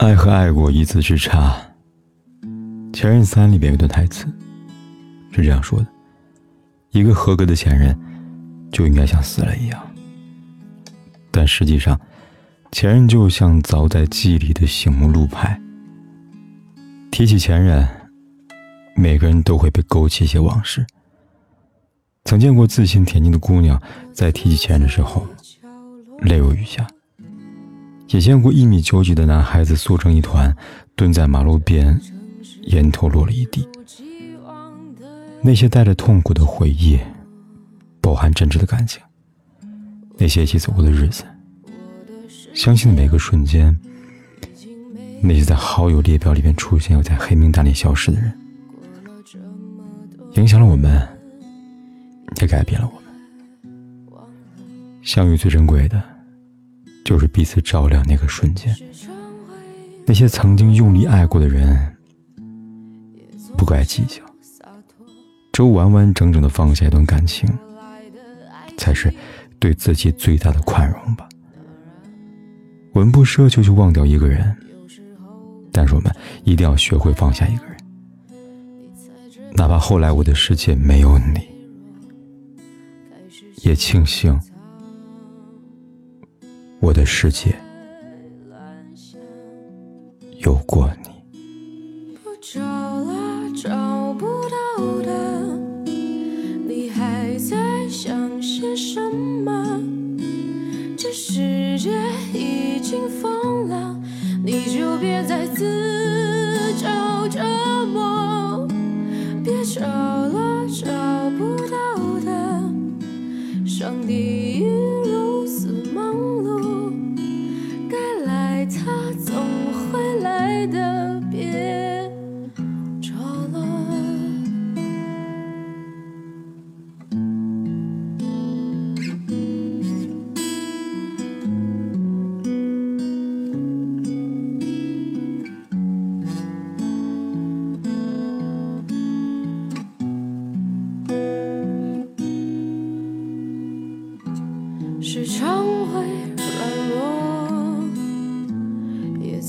爱和爱过一字之差，《前任三》里边有段台词是这样说的：“一个合格的前任就应该像死了一样。”但实际上，前任就像凿在记忆里的醒目路牌。提起前任，每个人都会被勾起一些往事。曾见过自信恬静的姑娘，在提起前任的时候，泪如雨下。也见过一米九几的男孩子缩成一团，蹲在马路边，烟头落了一地。那些带着痛苦的回忆，饱含真挚的感情。那些一起走过的日子，相信的每个瞬间，那些在好友列表里面出现又在黑名单里消失的人，影响了我们，也改变了我们。相遇最珍贵的。就是彼此照亮那个瞬间，那些曾经用力爱过的人，不该计较，只有完完整整的放下一段感情，才是对自己最大的宽容吧。我们不奢求去忘掉一个人，但是我们一定要学会放下一个人，哪怕后来我的世界没有你，也庆幸。我的世界有过你。不找了，找不到的，你还在想些什么？这世界已经疯了，你就别再自找折磨。别找了，找不到的，上帝。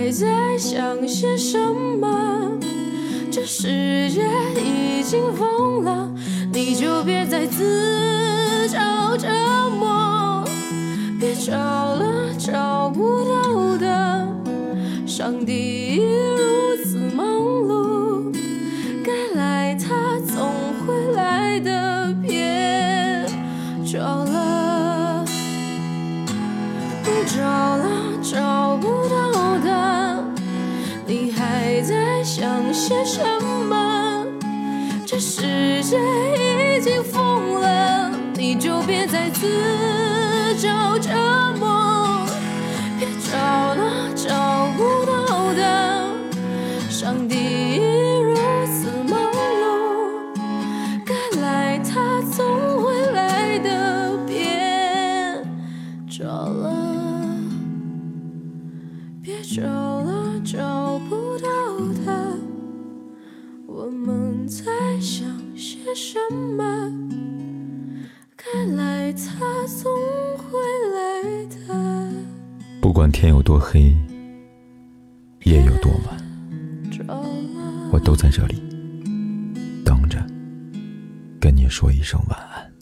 还在想些什么？这世界已经疯了，你就别再自找折磨。别找了找不到的，上帝想些什么？这世界已经疯了，你就别再自找折磨。什么？该来他总会来的。不管天有多黑，夜有多晚，我都在这里等着，跟你说一声晚安。